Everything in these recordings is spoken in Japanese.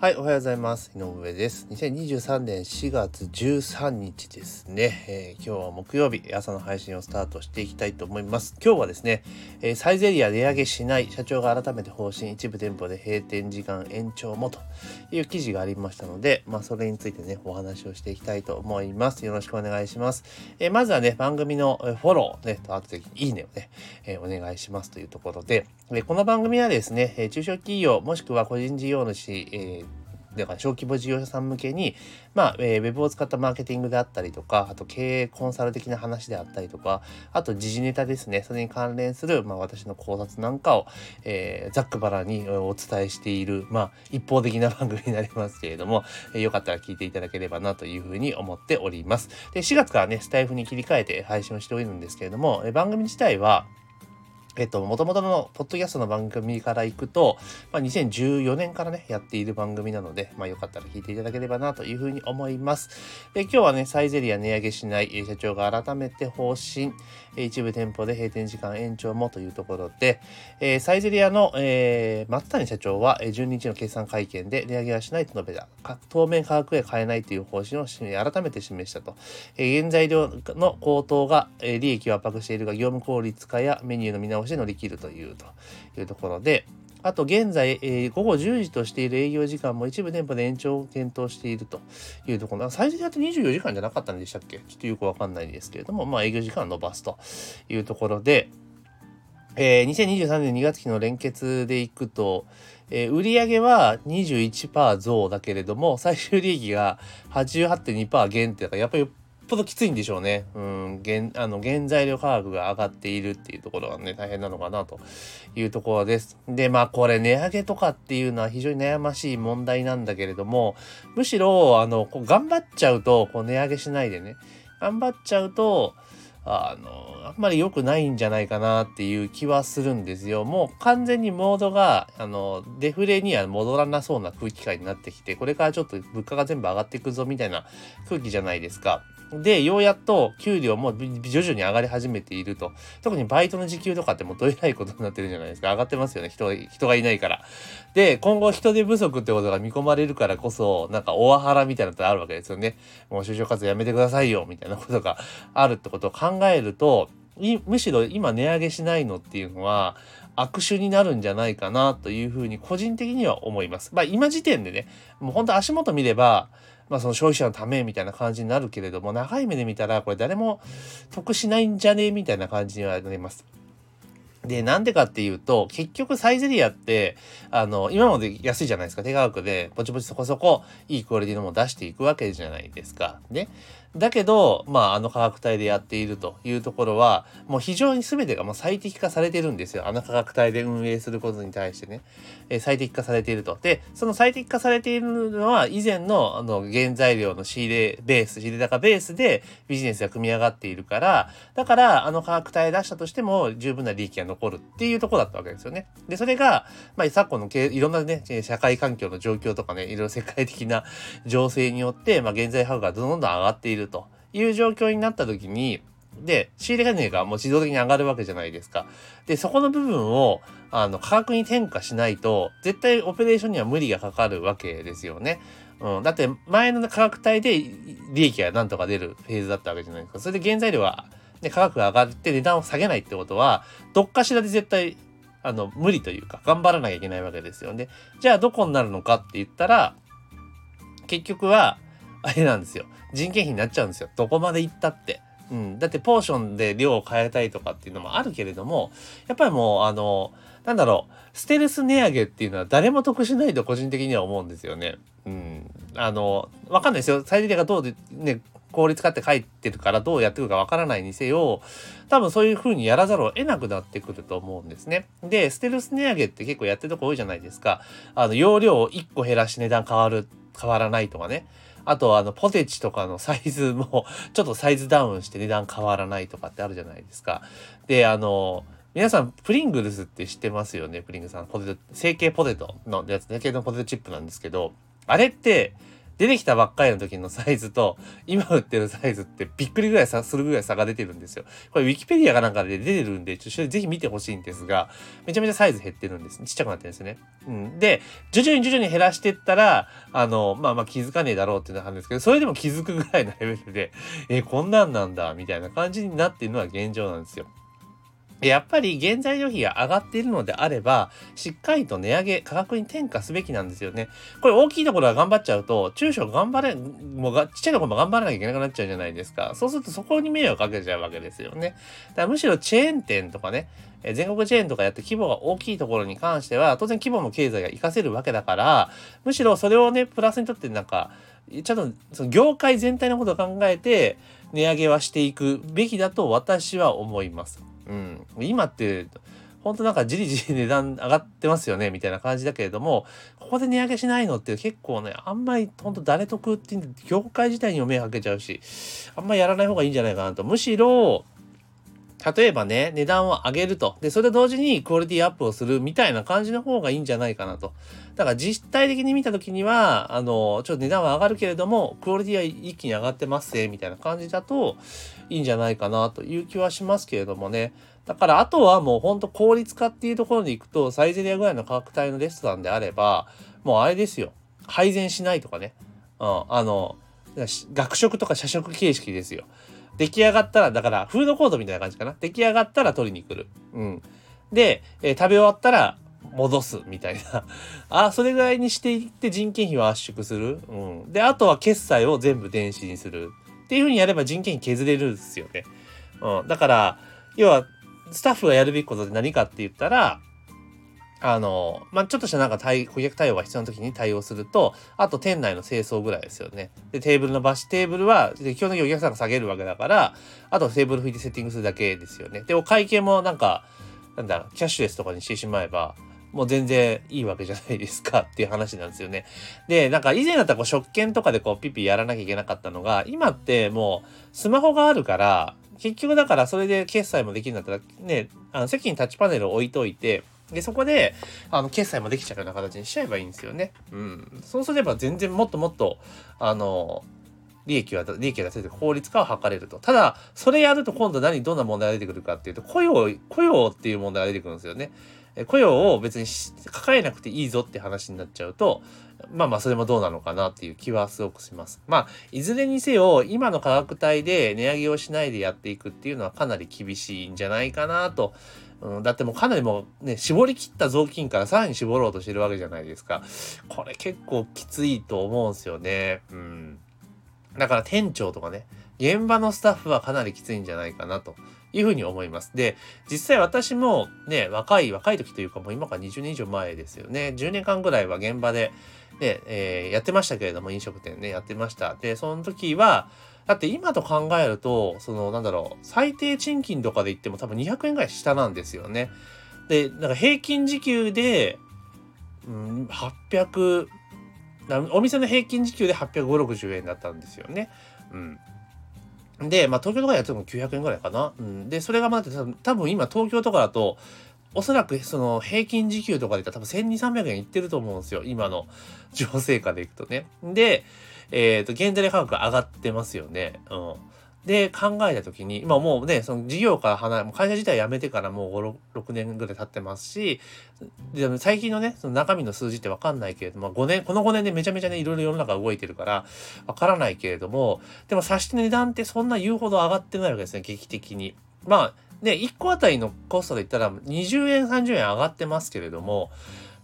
はい、おはようございます。井上です。2023年4月13日ですね、えー、今日は木曜日、朝の配信をスタートしていきたいと思います。今日はですね、えー、サイゼリア値上げしない、社長が改めて方針、一部店舗で閉店時間延長もという記事がありましたので、まあ、それについてね、お話をしていきたいと思います。よろしくお願いします。えー、まずはね、番組のフォロー、ね、と、あとでいいねをね、えお願いしますというところで、えこの番組はですね、中小企業、もしくは個人事業主、えだから小規模事業者さん向けに、まあ、ウェブを使ったマーケティングであったりとか、あと経営コンサル的な話であったりとか、あと時事ネタですね、それに関連する、まあ、私の考察なんかを、えー、ざっくばらにお伝えしている、まあ、一方的な番組になりますけれども、えー、よかったら聞いていただければなというふうに思っております。で、4月からね、スタイフに切り替えて配信をしておるんですけれども、え番組自体は、えっと、もともとのポッドキャストの番組から行くと、まあ、2014年からね、やっている番組なので、まあ、よかったら聞いていただければなというふうに思います。で、今日はね、サイゼリア値上げしない、社長が改めて方針、一部店舗で閉店時間延長もというところで、えー、サイゼリアの、えー、松谷社長は、12日の決算会見で値上げはしないと述べた。当面価格へ変えないという方針を改めて示したと。えー、原材料の高騰が、え、利益を圧迫しているが、業務効率化やメニューの見直直し乗り切るというというところで、あと現在、えー、午後10時としている営業時間も一部店舗で延長を検討しているというところ。最初にやって24時間じゃなかったんでしたっけ？ちょっとよくわかんないですけれども、まあ営業時間を伸ばすというところで、えー、2023年2月期の連結でいくと、えー、売上は21%増だけれども、最終利益が88.2%減って、やっぱりぽどきついんでしょうね。うん、原、あの、原材料価格が上がっているっていうところがね、大変なのかなというところです。で、まあ、これ値上げとかっていうのは非常に悩ましい問題なんだけれども、むしろ、あの、こう頑張っちゃうと、こう値上げしないでね、頑張っちゃうと、あの、あんまり良くないんじゃないかなっていう気はするんですよ。もう完全にモードが、あの、デフレには戻らなそうな空気感になってきて、これからちょっと物価が全部上がっていくぞみたいな空気じゃないですか。で、ようやっと給料も徐々に上がり始めていると。特にバイトの時給とかってもうどえらいことになってるじゃないですか。上がってますよね。人が、人がいないから。で、今後人手不足ってことが見込まれるからこそ、なんかオワハラみたいなのってあるわけですよね。もう就職活動やめてくださいよ、みたいなことがあるってことを考えると、むしろ今値上げしないのっていうのは、悪手になるんじゃないかなというふうに個人的には思います。まあ今時点でね、もう本当足元見れば、まあその消費者のためみたいな感じになるけれども、長い目で見たらこれ誰も得しないんじゃねえみたいな感じにはなります。で、なんでかっていうと、結局サイゼリアって、あの、今まで安いじゃないですか。手価格で、ぼちぼちそこそこいいクオリティのもの出していくわけじゃないですか。ね。だけど、まあ、あの価格帯でやっているというところは、もう非常に全てがもう最適化されてるんですよ。あの価格帯で運営することに対してね。えー、最適化されていると。で、その最適化されているのは、以前の、あの、原材料の仕入れベース、仕入れ高ベースでビジネスが組み上がっているから、だから、あの価格帯出したとしても、十分な利益が残るっていうところだったわけですよね。で、それが、まあ、昨今のけいろんなね、社会環境の状況とかね、いろいろ世界的な情勢によって、まあ、現在価格がどんどん上がっていると。いう状況になった時に、で、仕入れ金がもう自動的に上がるわけじゃないですか。で、そこの部分を、あの、価格に転嫁しないと、絶対オペレーションには無理がかかるわけですよね。うん。だって、前の価格帯で利益がなんとか出るフェーズだったわけじゃないですか。それで原材料は、ね、価格が上がって値段を下げないってことは、どっかしらで絶対、あの、無理というか、頑張らなきゃいけないわけですよね。じゃあ、どこになるのかって言ったら、結局は、あれなんですよ。人件費になっちゃうんですよ。どこまで行ったって。うん。だってポーションで量を変えたいとかっていうのもあるけれども、やっぱりもう、あの、なんだろう、ステルス値上げっていうのは誰も得しないと個人的には思うんですよね。うん。あの、わかんないですよ。最低値がどうで、ね、効率化って書いてるからどうやっていくかわからないにせよ、多分そういう風にやらざるを得なくなってくると思うんですね。で、ステルス値上げって結構やってるとこ多いじゃないですか。あの、容量を1個減らし値段変わる、変わらないとかね。あとあのポテチとかのサイズもちょっとサイズダウンして値段変わらないとかってあるじゃないですか。で、あの、皆さん、プリングルスって知ってますよね、プリングさん。ポテト、成形ポテトのやつ、成形のポテトチップなんですけど、あれって、出てきたばっかりの時のサイズと、今売ってるサイズってびっくりぐらいさ、するぐらい差が出てるんですよ。これウィキペディアかなんかで出てるんで、ちょっとぜひ見てほしいんですが、めちゃめちゃサイズ減ってるんです。ちっちゃくなってるんですよね。うん。で、徐々に徐々に減らしてったら、あの、まあまあ気づかねえだろうっていうのはあるんですけど、それでも気づくぐらいのレベルで、えこんなんなんだ、みたいな感じになってるのは現状なんですよ。やっぱり原材料費が上がっているのであれば、しっかりと値上げ、価格に転嫁すべきなんですよね。これ大きいところは頑張っちゃうと、中小頑張れ、もうがちっちゃいところも頑張らなきゃいけなくなっちゃうじゃないですか。そうするとそこに迷惑かけちゃうわけですよね。だからむしろチェーン店とかね、全国チェーンとかやって規模が大きいところに関しては、当然規模も経済が活かせるわけだから、むしろそれをね、プラスにとってなんか、ちゃんとその業界全体のことを考えて、値上げはしていくべきだと私は思います。うん、今って本当なんかじりじり値段上がってますよねみたいな感じだけれどもここで値上げしないのって結構ねあんまり本当誰得って業界自体にも迷惑かけちゃうしあんまりやらない方がいいんじゃないかなとむしろ例えばね、値段を上げると。で、それと同時にクオリティアップをするみたいな感じの方がいいんじゃないかなと。だから実体的に見た時には、あの、ちょっと値段は上がるけれども、クオリティは一気に上がってますね、みたいな感じだといいんじゃないかなという気はしますけれどもね。だからあとはもうほんと効率化っていうところに行くと、サイゼリアぐらいの価格帯のレストランであれば、もうあれですよ。配膳しないとかね。うん、あの、学食とか社食形式ですよ。出来上がったら、だから、フードコートみたいな感じかな。出来上がったら取りに来る。うん。で、えー、食べ終わったら戻すみたいな。あ、それぐらいにしていって人件費を圧縮する。うん。で、あとは決済を全部電子にする。っていうふうにやれば人件費削れるんですよね。うん。だから、要は、スタッフがやるべきことって何かって言ったら、あの、まあ、ちょっとしたなんか対顧客対応が必要な時に対応すると、あと店内の清掃ぐらいですよね。で、テーブルの場所、テーブルは、基本的にお客さんが下げるわけだから、あとテーブル拭いてセッティングするだけですよね。で、お会計もなんか、なんだ、キャッシュレスとかにしてしまえば、もう全然いいわけじゃないですかっていう話なんですよね。で、なんか以前だったらこう食券とかでこうピピやらなきゃいけなかったのが、今ってもうスマホがあるから、結局だからそれで決済もできるんだったら、ね、あの席にタッチパネルを置いといて、で、そこで、あの、決済もできちゃうような形にしちゃえばいいんですよね。うん。そうすれば全然もっともっと、あの、利益は、利益が出せて効率化を図れると。ただ、それやると今度何、どんな問題が出てくるかっていうと、雇用、雇用っていう問題が出てくるんですよね。雇用を別に抱えなくていいぞって話になっちゃうと、まあまあそれもどうなのかなっていう気はすごくします。まあ、いずれにせよ、今の価格帯で値上げをしないでやっていくっていうのはかなり厳しいんじゃないかなとうん、だってもうかなりもうね、絞り切った雑巾からさらに絞ろうとしてるわけじゃないですか。これ結構きついと思うんですよね。うん。だから店長とかね、現場のスタッフはかなりきついんじゃないかなというふうに思います。で、実際私もね、若い、若い時というかもう今から20年以上前ですよね。10年間ぐらいは現場で、ね、えー、やってましたけれども、飲食店ね、やってました。で、その時は、だって今と考えると、そのなんだろう、最低賃金とかで言っても多分200円ぐらい下なんですよね。で、なんか平均時給で、うん、800、お店の平均時給で850、60円だったんですよね。うん。で、まあ東京とかやっても900円ぐらいかな。うん。で、それがまだ多分今東京とかだと、おそらくその平均時給とかで言ったら多分1200、300円いってると思うんですよ。今の情勢下でいくとね。で、えっ、ー、と、原材料価格上がってますよね。うん。で、考えた時に、今もうね、その事業から離れ、会社自体辞めてからもう5、6年ぐらい経ってますし、で最近のね、その中身の数字ってわかんないけれども、5年、この5年でめちゃめちゃね、いろいろ世の中動いてるから、わからないけれども、でも差し値段ってそんな言うほど上がってないわけですね、劇的に。まあ、ね、1個あたりのコストで言ったら20円、30円上がってますけれども、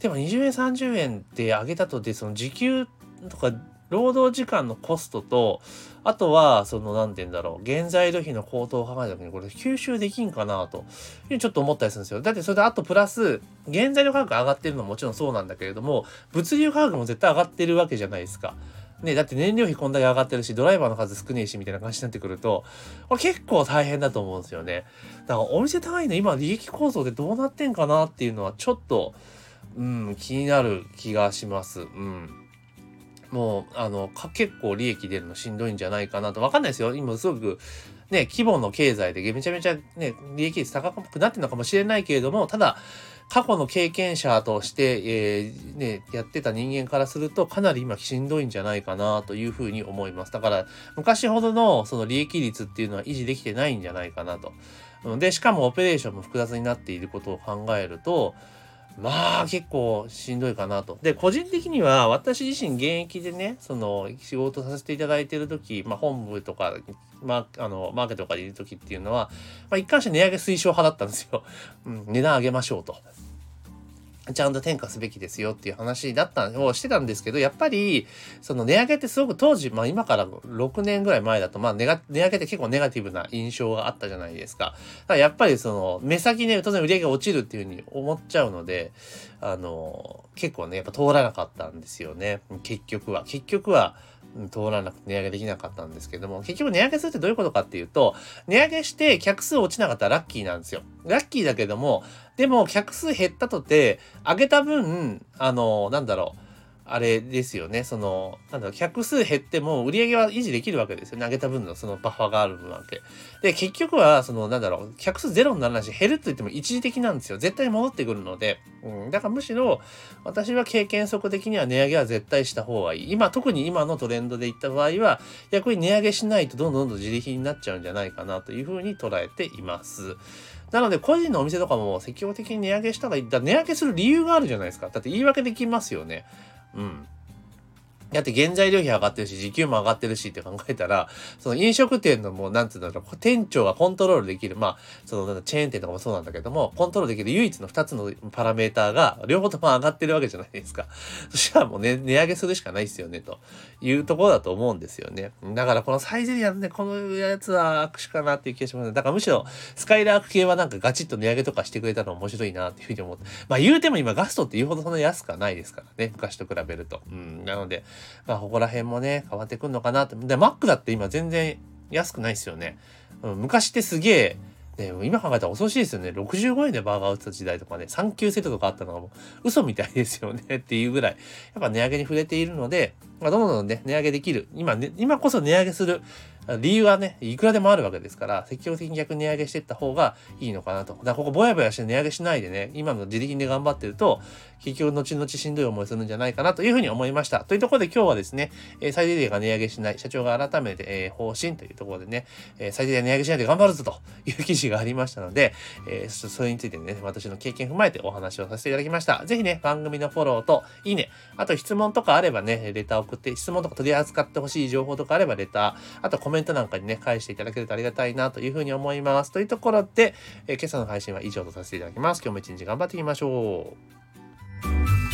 でも20円、30円って上げたとで、その時給とか労働時間のコストと、あとは、その、なんて言うんだろう、原材料費の高騰を考えた時に、これ吸収できんかなと、いうちょっと思ったりするんですよ。だってそれで、あとプラス、原材料価格上がってるのももちろんそうなんだけれども、物流価格も絶対上がってるわけじゃないですか。ね、だって燃料費こんだけ上がってるし、ドライバーの数少ねえし、みたいな感じになってくると、これ結構大変だと思うんですよね。だからお店単位の今利益構造でどうなってんかなっていうのはちょっと、うん、気になる気がします。うん。もう、あの、結構利益出るのしんどいんじゃないかなと。わかんないですよ。今すごく、ね、規模の経済でめちゃめちゃね、利益率高くなってるのかもしれないけれども、ただ、過去の経験者として、えー、ね、やってた人間からするとかなり今しんどいんじゃないかなというふうに思います。だから昔ほどのその利益率っていうのは維持できてないんじゃないかなと。で、しかもオペレーションも複雑になっていることを考えると、まあ結構しんどいかなと。で、個人的には私自身現役でね、その仕事させていただいている時、まあ本部とか、まあ、あの、マーケットとかでいる時っていうのは、まあ一貫して値上げ推奨派だったんですよ。うん、値段上げましょうと。ちゃんと転嫁すべきですよっていう話だったのをしてたんですけど、やっぱり、その値上げってすごく当時、まあ今から6年ぐらい前だと、まあ値上げって結構ネガティブな印象があったじゃないですか。だからやっぱりその、目先ね、当然売り上げが落ちるっていうふうに思っちゃうので、あの、結構ね、やっぱ通らなかったんですよね。結局は。結局は、通らなくて値上げできなかったんですけども、結局値上げするってどういうことかっていうと、値上げして客数落ちなかったらラッキーなんですよ。ラッキーだけども、でも客数減ったとて、上げた分、あの、なんだろう、あれですよね。その、なんだろう、客数減っても売り上げは維持できるわけですよね。上げた分のそのバッファがある分わけ。で、結局は、その、なんだろう、客数ゼロにならないし、減ると言っても一時的なんですよ。絶対戻ってくるので。うん。だからむしろ、私は経験則的には値上げは絶対した方がいい。今、特に今のトレンドでいった場合は、逆に値上げしないとどんどんどん自利品になっちゃうんじゃないかなというふうに捉えています。なので、個人のお店とかも積極的に値上げしたらいい。だ値上げする理由があるじゃないですか。だって言い訳できますよね。うん。だって原材料費上がってるし、時給も上がってるしって考えたら、その飲食店のもう、なんつうんだろう、店長がコントロールできる、まあ、その、チェーン店とかもそうなんだけども、コントロールできる唯一の2つのパラメーターが、両方とも上がってるわけじゃないですか。そしたらもうね、値上げするしかないですよね、というところだと思うんですよね。だからこのサイゼリアのね、このやつは握手かなっていう気がします。ねだからむしろ、スカイラーク系はなんかガチッと値上げとかしてくれたの面白いなっていうふうに思って。まあ言うても今ガストって言うほどそんな安くはないですからね、昔と比べると。うん。なので、まあここら辺もね、変わってくんのかなって。で、マックだって今全然安くないですよね。うん、昔ってすげえ、ね、今考えたら恐ろしいですよね。65円でバーガー売った時代とかね、3級セットとかあったのがもう嘘みたいですよねっていうぐらい、やっぱ値上げに触れているので、まあ、どんどんね、値上げできる。今ね、今こそ値上げする理由はね、いくらでもあるわけですから、積極的に逆値上げしていった方がいいのかなと。だからここぼやぼやして値上げしないでね、今の自力で頑張ってると、結局後々しんどい思いするんじゃないかなというふうに思いました。というところで今日はですね、最低限が値上げしない、社長が改めて、方針というところでね、最低限値上げしないで頑張るぞという記事がありましたので、それについてね、私の経験踏まえてお話をさせていただきました。ぜひね、番組のフォローといいね、あと質問とかあればね、レター送って、質問とか取り扱ってほしい情報とかあればレター、あとコメントメントなんかにね、返していただけるとありがたいなというふうに思います。というところで、えー、今朝の配信は以上とさせていただきます。今日も一日頑張っていきましょう。